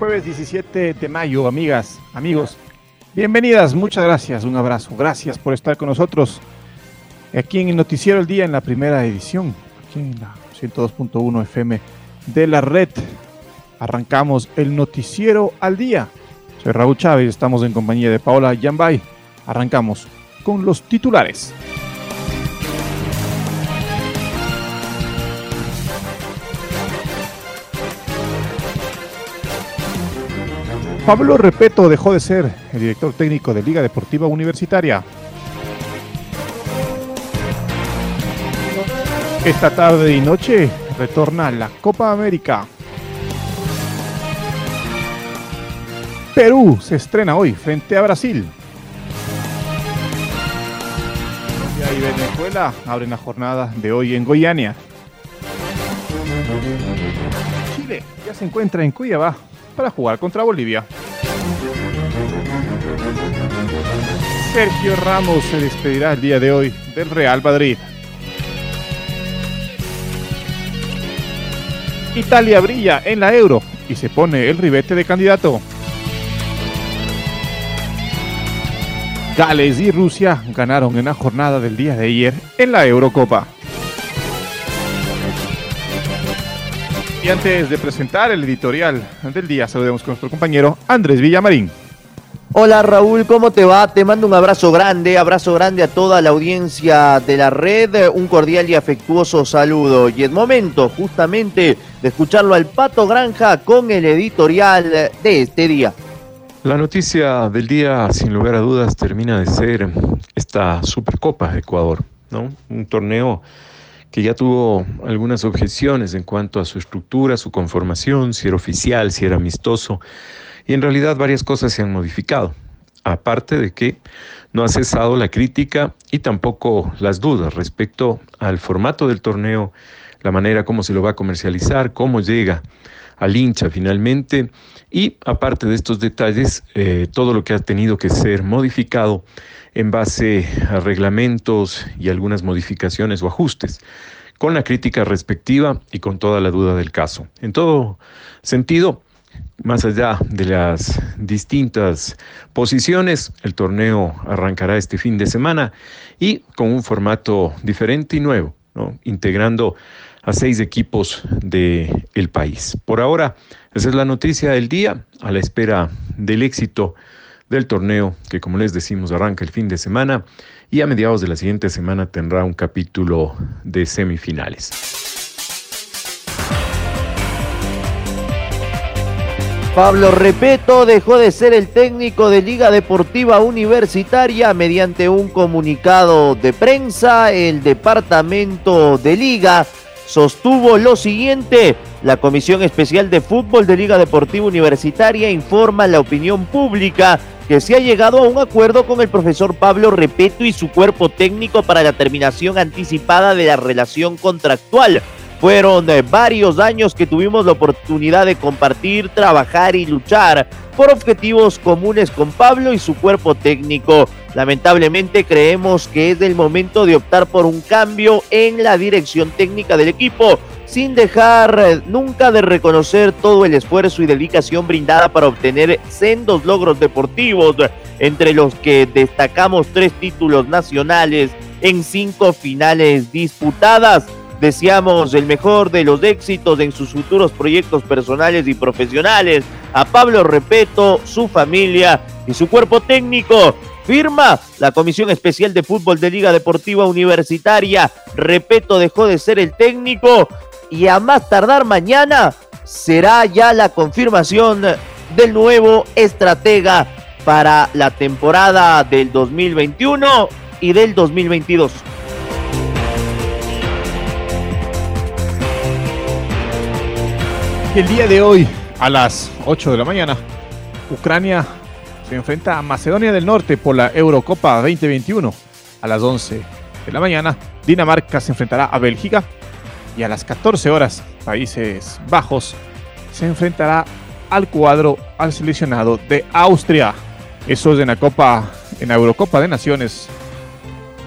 Jueves 17 de mayo, amigas, amigos. Bienvenidas, muchas gracias, un abrazo. Gracias por estar con nosotros aquí en el Noticiero El Día en la primera edición, aquí en la 102.1 FM de la red. Arrancamos el Noticiero al Día. Soy Raúl Chávez, estamos en compañía de Paola Yambay. Arrancamos con los titulares. Pablo Repeto dejó de ser el director técnico de Liga Deportiva Universitaria. Esta tarde y noche retorna la Copa América. Perú se estrena hoy frente a Brasil. y Venezuela abren la jornada de hoy en Goiania. Chile ya se encuentra en Cuiabá para jugar contra Bolivia. Sergio Ramos se despedirá el día de hoy del Real Madrid. Italia brilla en la Euro y se pone el ribete de candidato. Gales y Rusia ganaron en la jornada del día de ayer en la Eurocopa. Y antes de presentar el editorial del día, saludemos con nuestro compañero Andrés Villamarín. Hola Raúl, ¿cómo te va? Te mando un abrazo grande, abrazo grande a toda la audiencia de la red, un cordial y afectuoso saludo. Y es momento justamente de escucharlo al Pato Granja con el editorial de este día. La noticia del día, sin lugar a dudas, termina de ser esta Supercopa de Ecuador, ¿no? Un torneo que ya tuvo algunas objeciones en cuanto a su estructura, su conformación, si era oficial, si era amistoso, y en realidad varias cosas se han modificado, aparte de que no ha cesado la crítica y tampoco las dudas respecto al formato del torneo, la manera como se lo va a comercializar, cómo llega al hincha finalmente, y aparte de estos detalles, eh, todo lo que ha tenido que ser modificado en base a reglamentos y algunas modificaciones o ajustes, con la crítica respectiva y con toda la duda del caso. En todo sentido, más allá de las distintas posiciones, el torneo arrancará este fin de semana y con un formato diferente y nuevo, integrando a seis equipos del el país. Por ahora, esa es la noticia del día, a la espera del éxito del torneo que como les decimos arranca el fin de semana y a mediados de la siguiente semana tendrá un capítulo de semifinales. Pablo Repeto dejó de ser el técnico de Liga Deportiva Universitaria mediante un comunicado de prensa. El departamento de Liga sostuvo lo siguiente. La Comisión Especial de Fútbol de Liga Deportiva Universitaria informa a la opinión pública que se ha llegado a un acuerdo con el profesor Pablo Repeto y su cuerpo técnico para la terminación anticipada de la relación contractual. Fueron eh, varios años que tuvimos la oportunidad de compartir, trabajar y luchar por objetivos comunes con Pablo y su cuerpo técnico. Lamentablemente creemos que es el momento de optar por un cambio en la dirección técnica del equipo sin dejar eh, nunca de reconocer todo el esfuerzo y dedicación brindada para obtener sendos logros deportivos, entre los que destacamos tres títulos nacionales en cinco finales disputadas. Deseamos el mejor de los éxitos en sus futuros proyectos personales y profesionales. A Pablo Repeto, su familia y su cuerpo técnico. Firma la Comisión Especial de Fútbol de Liga Deportiva Universitaria. Repeto dejó de ser el técnico y a más tardar mañana será ya la confirmación del nuevo estratega para la temporada del 2021 y del 2022. El día de hoy, a las 8 de la mañana, Ucrania se enfrenta a Macedonia del Norte por la Eurocopa 2021. A las 11 de la mañana, Dinamarca se enfrentará a Bélgica. Y a las 14 horas, Países Bajos se enfrentará al cuadro al seleccionado de Austria. Eso es en la Copa, en la Eurocopa de Naciones.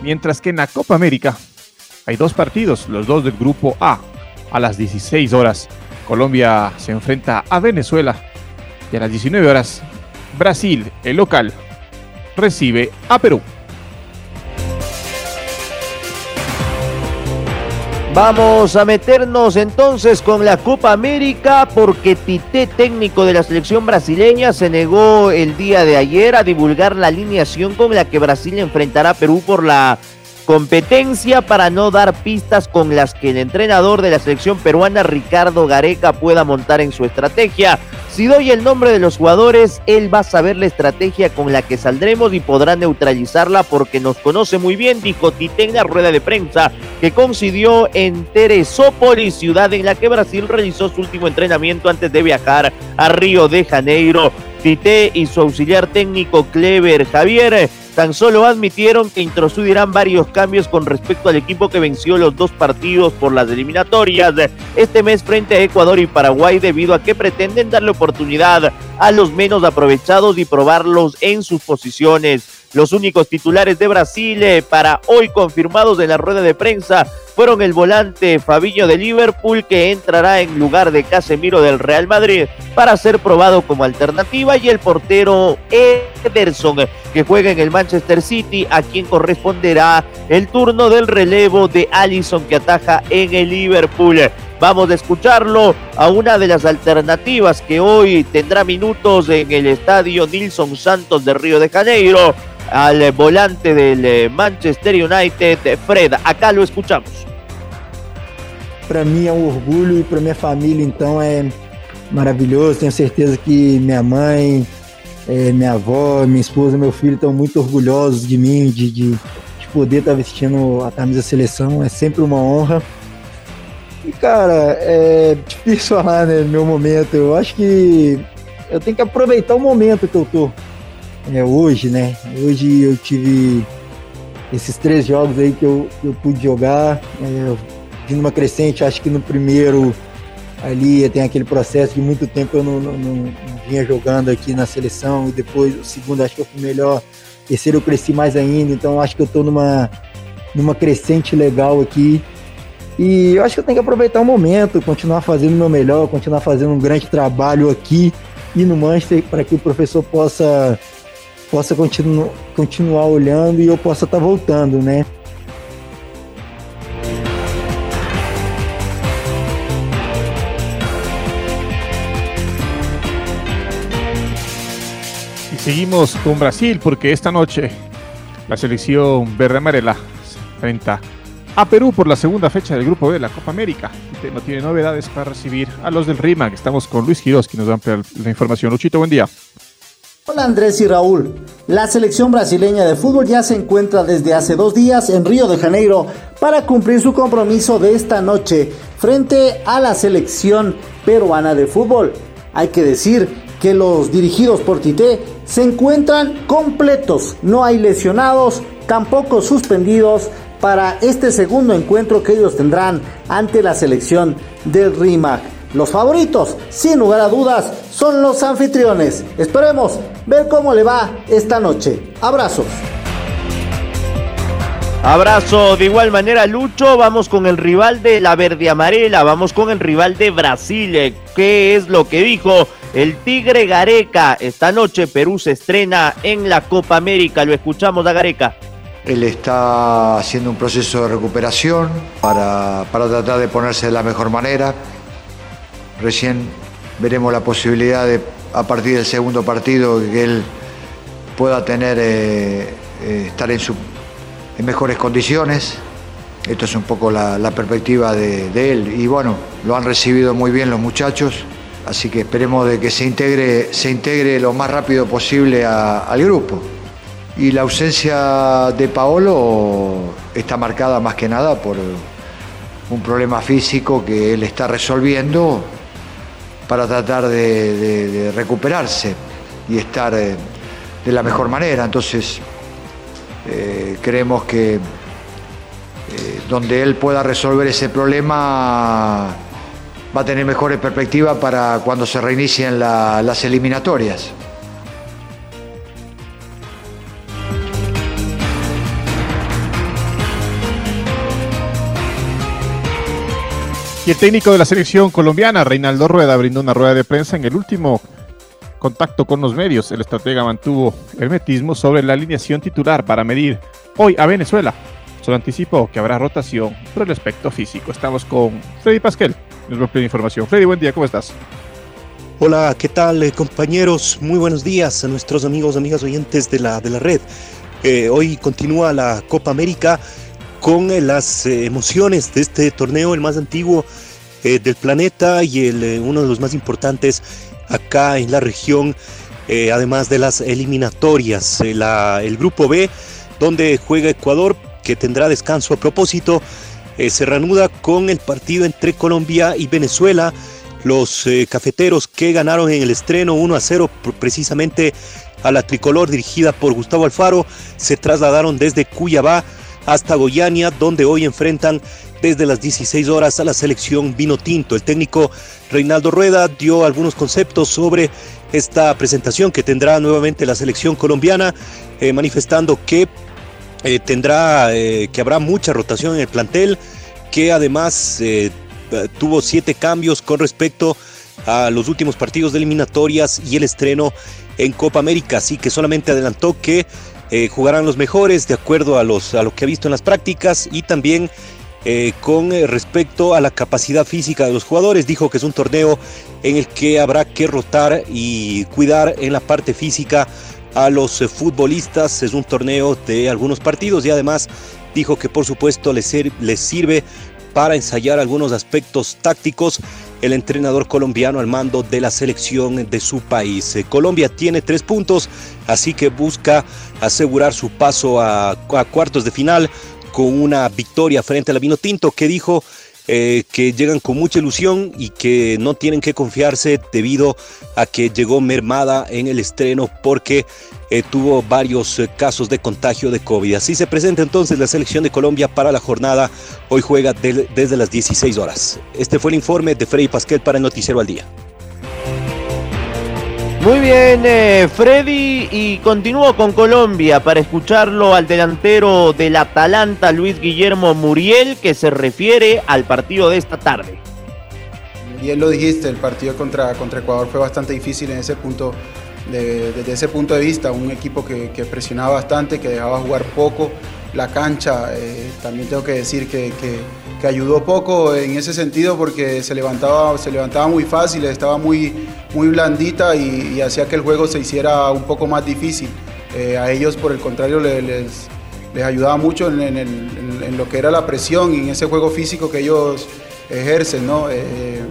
Mientras que en la Copa América hay dos partidos, los dos del grupo A, a las 16 horas. Colombia se enfrenta a Venezuela y a las 19 horas Brasil, el local, recibe a Perú. Vamos a meternos entonces con la Copa América porque Tite, técnico de la selección brasileña, se negó el día de ayer a divulgar la alineación con la que Brasil enfrentará a Perú por la competencia para no dar pistas con las que el entrenador de la selección peruana Ricardo Gareca pueda montar en su estrategia. Si doy el nombre de los jugadores, él va a saber la estrategia con la que saldremos y podrá neutralizarla porque nos conoce muy bien, dijo Tite en la rueda de prensa que coincidió en Teresópolis, ciudad en la que Brasil realizó su último entrenamiento antes de viajar a Río de Janeiro. Tite y su auxiliar técnico Clever Javier tan solo admitieron que introducirán varios cambios con respecto al equipo que venció los dos partidos por las eliminatorias este mes frente a Ecuador y Paraguay debido a que pretenden darle oportunidad a los menos aprovechados y probarlos en sus posiciones. Los únicos titulares de Brasil eh, para hoy confirmados en la rueda de prensa fueron el volante Fabiño de Liverpool que entrará en lugar de Casemiro del Real Madrid para ser probado como alternativa y el portero Ederson que juega en el Manchester City a quien corresponderá el turno del relevo de Allison que ataja en el Liverpool. Vamos a escucharlo a una de las alternativas que hoy tendrá minutos en el estadio Nilson Santos de Río de Janeiro al volante del eh, Manchester United, Fred. Acá lo escuchamos. Para mim é um orgulho e para minha família então é maravilhoso. Tenho certeza que minha mãe, é, minha avó, minha esposa, meu filho estão muito orgulhosos de mim, de, de, de poder estar vestindo a camisa seleção. É sempre uma honra. E cara, é difícil falar né, meu momento. Eu acho que eu tenho que aproveitar o momento que eu tô é, hoje, né? Hoje eu tive esses três jogos aí que eu, eu pude jogar, é, vindo uma crescente, acho que no primeiro ali tem aquele processo de muito tempo eu não, não, não, vinha jogando aqui na seleção, e depois o segundo acho que eu fui melhor, terceiro eu cresci mais ainda, então acho que eu estou numa, numa crescente legal aqui. E eu acho que eu tenho que aproveitar o momento, continuar fazendo o meu melhor, continuar fazendo um grande trabalho aqui e no Manchester para que o professor possa possa continu continuar olhando e eu possa estar tá voltando, né? Y seguimos con Brasil porque esta noche la selección verde amarela enfrenta a Perú por la segunda fecha del Grupo B de la Copa América. No tiene novedades para recibir a los del RIMAC. Estamos con Luis Quiroz, que nos da la información. Luchito, buen día. Hola Andrés y Raúl. La selección brasileña de fútbol ya se encuentra desde hace dos días en Río de Janeiro para cumplir su compromiso de esta noche frente a la selección peruana de fútbol. Hay que decir que los dirigidos por Tite se encuentran completos, no hay lesionados, tampoco suspendidos para este segundo encuentro que ellos tendrán ante la selección del RIMAC. Los favoritos, sin lugar a dudas, son los anfitriones. Esperemos ver cómo le va esta noche. Abrazos. Abrazo de igual manera, Lucho. Vamos con el rival de la verde amarela. Vamos con el rival de Brasil. ¿Qué es lo que dijo el Tigre Gareca? Esta noche Perú se estrena en la Copa América. Lo escuchamos Gareca. Él está haciendo un proceso de recuperación para, para tratar de ponerse de la mejor manera. Recién veremos la posibilidad de, a partir del segundo partido, que él pueda tener, eh, eh, estar en, su, en mejores condiciones. Esto es un poco la, perspectiva de, él. Y bueno, lo han recibido muy bien los muchachos, así que esperemos de que se integre, se integre lo más rápido posible al grupo. Y la ausencia de Paolo está marcada más que nada por un problema físico que él está resolviendo para tratar de, recuperarse y estar eh, de la mejor manera. Entonces, eh, creemos que eh, donde él pueda resolver ese problema va a tener mejores perspectivas para cuando se reinicien las eliminatorias. Y el técnico de la selección colombiana, Reinaldo Rueda, brindó una rueda de prensa en el último contacto con los medios. El estratega mantuvo el metismo sobre la alineación titular para medir hoy a Venezuela Solo anticipó que habrá rotación por el aspecto físico. Estamos con Freddy Pasquel. Nos va a pedir información. Freddy, buen día, ¿cómo estás? Hola, ¿qué tal eh, compañeros? Muy buenos días a nuestros amigos, amigas oyentes de la, de la red. Eh, hoy continúa la Copa América con eh, las emociones de este torneo, el más antiguo del planeta y el, uno de los más importantes acá en la región, además de las eliminatorias. el grupo B, donde juega Ecuador, que tendrá descanso a propósito. Eh, se reanuda con el partido entre Colombia y Venezuela. Los eh, cafeteros que ganaron en el estreno 1 a 0 precisamente a la tricolor dirigida por Gustavo Alfaro se trasladaron desde Cuyabá hasta Goiania donde hoy enfrentan desde las 16 horas a la selección Vino Tinto. El técnico Reinaldo Rueda dio algunos conceptos sobre esta presentación que tendrá nuevamente la selección colombiana, eh, manifestando que eh, tendrá eh, que habrá mucha rotación en el plantel, que además tuvo siete cambios con respecto a los últimos partidos de eliminatorias y el estreno en Copa América, así que solamente adelantó que jugarán los mejores de acuerdo a, los, a lo que ha visto en las prácticas y también con respecto a la capacidad física de los jugadores. Dijo que es un torneo en el que habrá que rotar y cuidar en la parte física a los eh, futbolistas. Es un torneo de algunos partidos y además dijo que por supuesto les, sirve para ensayar algunos aspectos tácticos el entrenador colombiano al mando de la selección de su país. Eh, Colombia tiene tres puntos, así que busca asegurar su paso a, cuartos de final con una victoria frente a la Vino Tinto que dijo eh, que llegan con mucha ilusión y que no tienen que confiarse debido a que llegó mermada en el estreno porque eh, tuvo varios eh, casos de contagio de COVID. Así se presenta entonces la selección de Colombia para la jornada. Hoy juega desde las 16 horas. Este fue el informe de Freddy Pasquel para el Noticiero al Día. Muy bien, eh, Freddy, y continúo con Colombia para escucharlo al delantero del Atalanta, Luis Guillermo Muriel, que se refiere al partido de esta tarde. Bien lo dijiste, el partido contra, contra Ecuador fue bastante difícil en ese punto, desde ese punto de vista, un equipo que, presionaba bastante, que dejaba jugar poco la cancha, eh, también tengo que decir que, que, ayudó poco en ese sentido porque se levantaba, se levantaba muy fácil, estaba muy, muy blandita y, hacía que el juego se hiciera un poco más difícil. Eh, a ellos, por el contrario, les, les, ayudaba mucho en, en, lo que era la presión y en ese juego físico que ellos ejercen. ¿no? Eh,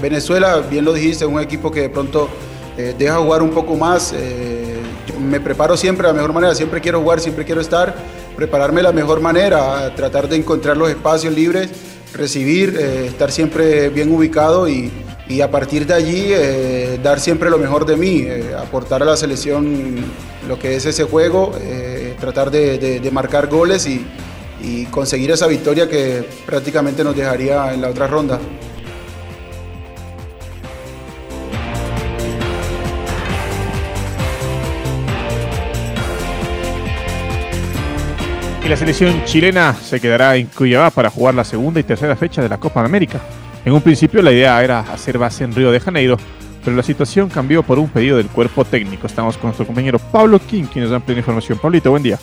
Venezuela, bien lo dijiste, es un equipo que de pronto deja jugar un poco más. me preparo siempre de la mejor manera, siempre quiero jugar, siempre quiero estar prepararme de la mejor manera, tratar de encontrar los espacios libres, recibir, eh, estar siempre bien ubicado y, a partir de allí eh, dar siempre lo mejor de mí, eh, aportar a la selección lo que es ese juego, tratar de, marcar goles y, y conseguir esa victoria que prácticamente nos dejaría en la otra ronda. La selección chilena se quedará en Cuyabá para jugar la segunda y tercera fecha de la Copa de América. En un principio la idea era hacer base en Río de Janeiro, pero la situación cambió por un pedido del cuerpo técnico. Estamos con nuestro compañero Pablo King, quien nos da plena información. Pablito, buen día.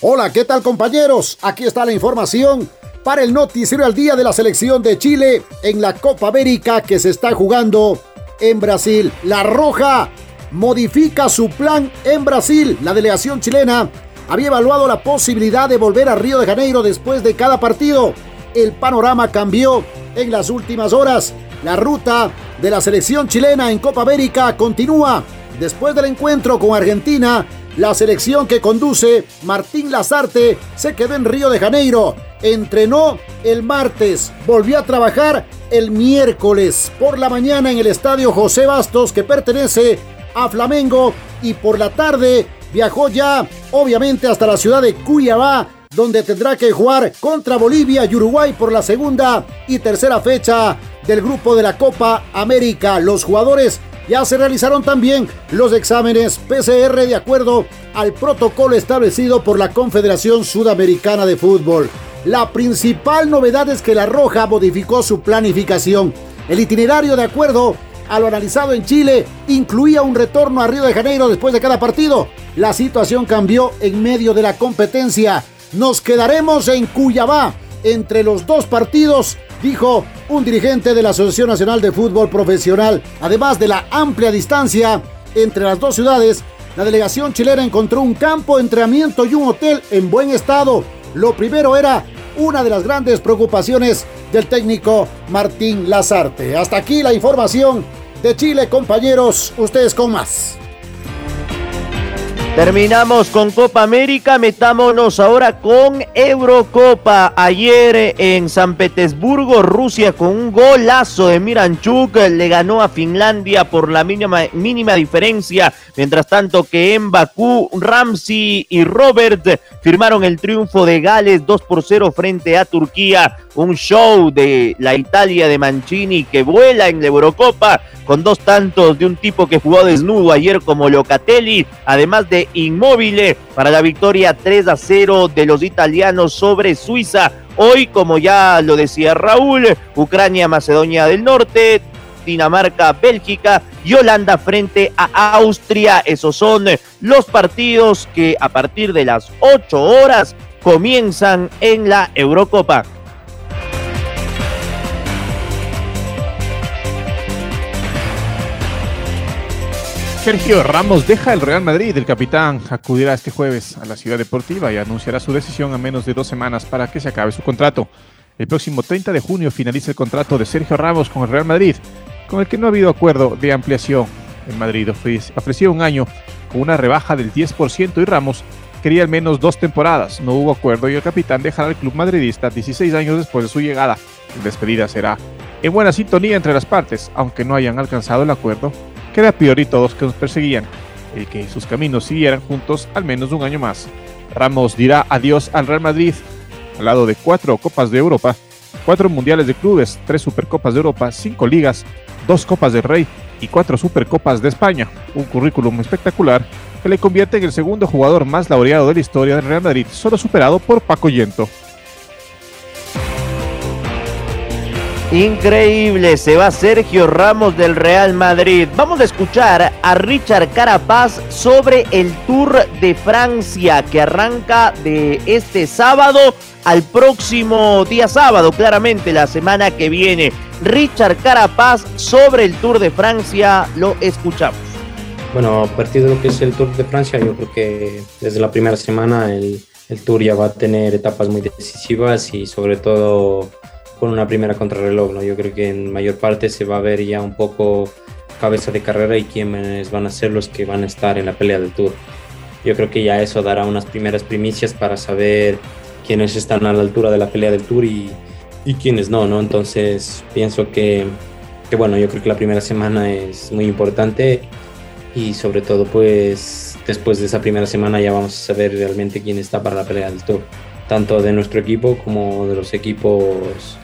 Hola, ¿qué tal compañeros? Aquí está la información para el noticiero al día de la selección de Chile en la Copa América que se está jugando en Brasil. La Roja modifica su plan en Brasil. La delegación chilena había evaluado la posibilidad de volver a Río de Janeiro después de cada partido. El panorama cambió en las últimas horas. La ruta de la selección chilena en Copa América continúa. Después del encuentro con Argentina, la selección que conduce Martín Lazarte se quedó en Río de Janeiro. Entrenó el martes, volvió a trabajar el miércoles por la mañana en el estadio José Bastos que pertenece a Flamengo y por la tarde viajó ya obviamente hasta la ciudad de Cuyabá donde tendrá que jugar contra Bolivia y Uruguay por la segunda y tercera fecha del grupo de la Copa América. Los jugadores ya se realizaron también los exámenes PCR de acuerdo al protocolo establecido por la Confederación Sudamericana de Fútbol. La principal novedad es que La Roja modificó su planificación. El itinerario de acuerdo a lo analizado en Chile incluía un retorno a Río de Janeiro después de cada partido. La situación cambió en medio de la competencia. Nos quedaremos en Cuyabá entre los dos partidos dijo un dirigente de la Asociación Nacional de Fútbol Profesional. Además de la amplia distancia entre las dos ciudades, la delegación chilena encontró un campo de entrenamiento y un hotel en buen estado. Lo primero era una de las grandes preocupaciones del técnico Martín Lazarte. Hasta aquí la información de Chile, compañeros. Ustedes con más. Terminamos con Copa América, metámonos ahora con Eurocopa. Ayer en San Petersburgo, Rusia con un golazo de Miranchuk le ganó a Finlandia por la mínima, mínima diferencia. Mientras tanto que en Bakú, Ramsey y Robert firmaron el triunfo de Gales 2 por 0 frente a Turquía. Un show de la Italia de Mancini que vuela en la Eurocopa con dos tantos de un tipo que jugó desnudo ayer como Locatelli, además de Inmóvil para la victoria 3 a 0 de los italianos sobre Suiza. Hoy, como ya lo decía Raúl, Ucrania, Macedonia del Norte, Dinamarca, Bélgica y Holanda frente a Austria. Esos son los partidos que a partir de las 8 horas comienzan en la Eurocopa. Sergio Ramos deja el Real Madrid. El capitán acudirá este jueves a la ciudad deportiva y anunciará su decisión a menos de dos semanas para que se acabe su contrato. El próximo 30 de junio finaliza el contrato de Sergio Ramos con el Real Madrid, con el que no ha habido acuerdo de ampliación. El Madrid ofreció un año con una rebaja del 10% y Ramos quería al menos dos temporadas. No hubo acuerdo y el capitán dejará el club madridista 16 años después de su llegada. La despedida será en buena sintonía entre las partes, aunque no hayan alcanzado el acuerdo que era priori todos que nos perseguían, el que sus caminos siguieran juntos al menos un año más. Ramos dirá adiós al Real Madrid, al lado de cuatro Copas de Europa, cuatro Mundiales de Clubes, tres Supercopas de Europa, cinco ligas, dos Copas del Rey y cuatro Supercopas de España. Un currículum espectacular que le convierte en el segundo jugador más laureado de la historia del Real Madrid, solo superado por Paco Yento. Increíble, se va Sergio Ramos del Real Madrid. Vamos a escuchar a Richard Carapaz sobre el Tour de Francia que arranca de este sábado al próximo día sábado, claramente la semana que viene. Richard Carapaz sobre el Tour de Francia, lo escuchamos. Bueno, a partir de lo que es el Tour de Francia, yo creo que desde la primera semana el, el Tour ya va a tener etapas muy decisivas y sobre todo con una primera contrarreloj. ¿no? Yo creo que en mayor parte se va a ver ya un poco cabeza de carrera y quiénes van a ser los que van a estar en la pelea del Tour. Yo creo que ya eso dará unas primeras primicias para saber quiénes están a la altura de la pelea del Tour y, y quiénes no, ¿no? Entonces pienso que, que, bueno, yo creo que la primera semana es muy importante y sobre todo pues después de esa primera semana ya vamos a saber realmente quién está para la pelea del Tour, tanto de nuestro equipo como de los equipos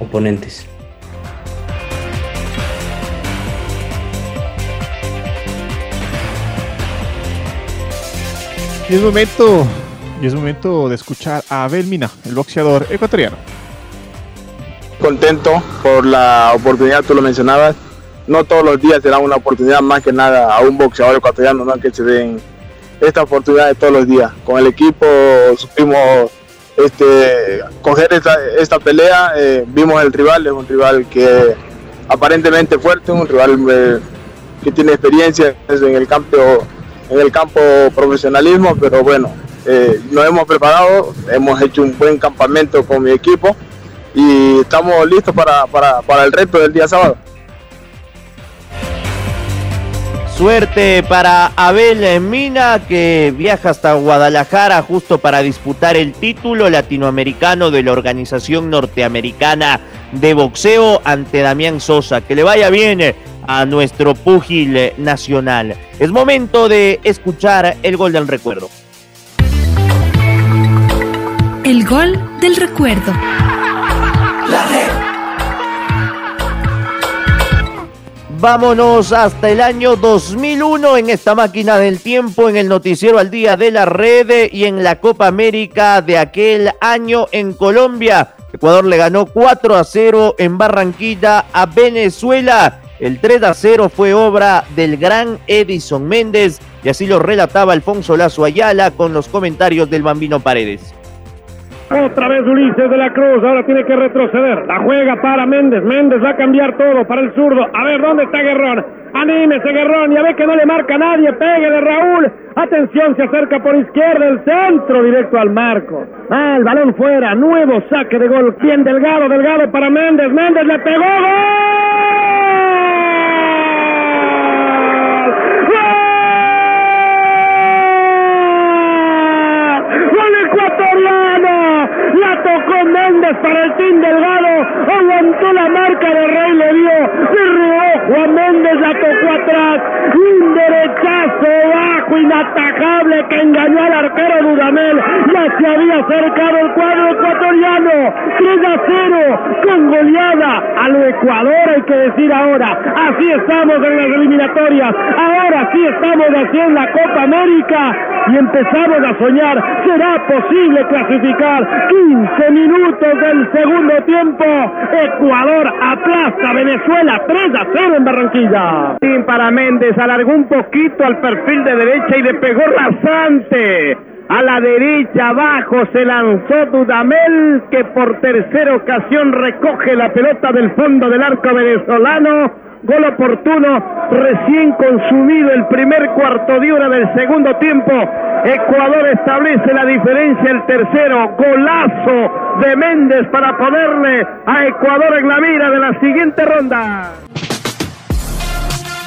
oponentes. Y es momento, y es momento de escuchar a Abel Mina, el boxeador ecuatoriano. Contento por la oportunidad, tú lo mencionabas. No todos los días será una oportunidad, más que nada a un boxeador ecuatoriano, ¿no? que se den esta oportunidad de todos los días. Con el equipo supimos este, coger esta, pelea. Eh, vimos el rival, es un rival que aparentemente fuerte, un rival eh, que tiene experiencia en el campo en el campo profesionalismo, pero bueno, eh, nos hemos preparado, hemos hecho un buen campamento con mi equipo y estamos listos para, para, para el reto del día sábado. Suerte para Abel Mina que viaja hasta Guadalajara justo para disputar el título latinoamericano de la Organización Norteamericana de Boxeo ante Damián Sosa. Que le vaya bien a nuestro púgil nacional. Es momento de escuchar el gol del recuerdo. El gol del recuerdo. Vámonos hasta el año 2001 en esta máquina del tiempo, en el noticiero al día de la red y en la Copa América de aquel año en Colombia. Ecuador le ganó 4 a 0 en Barranquilla a Venezuela. El 3 a 0 fue obra del gran Edison Méndez y así lo relataba Alfonso Lazo Ayala con los comentarios del Bambino Paredes. Otra vez Ulises de la Cruz, ahora tiene que retroceder. La juega para Méndez. Méndez va a cambiar todo para el zurdo. A ver, ¿dónde está Guerrón? Anímese Guerrón, ya ve que no le marca nadie. Pegue de Raúl. Atención, se acerca por izquierda el centro directo al marco. Ah, el balón fuera. Nuevo saque de gol. Bien Delgado, Delgado para Méndez. Méndez le pegó. La Team Delgado. Aguantó la marca de Rey, le dio. Se Juan Méndez, la tocó atrás. Un bajo, inatajable que engañó al arquero Dudamel. Ya se había acercado el cuadro ecuatoriano. 3 a 0 con goleada a lo Ecuador, hay que decir ahora. Así estamos en las eliminatorias. Ahora sí estamos aquí en la Copa América y empezamos a soñar. ¿Será posible clasificar? 15 minutos del segundo tiempo. Ecuador aplasta Venezuela 3 a 0 en Barranquilla. Para Méndez, alargó un poquito al perfil de y le pegó rasante. A la derecha abajo se lanzó Dudamel que por tercera ocasión recoge la pelota del fondo del arco venezolano Gol oportuno, recién consumido el primer cuarto de hora del segundo tiempo. Ecuador establece la diferencia, el tercero, golazo de Méndez para ponerle a Ecuador en la mira de la siguiente ronda.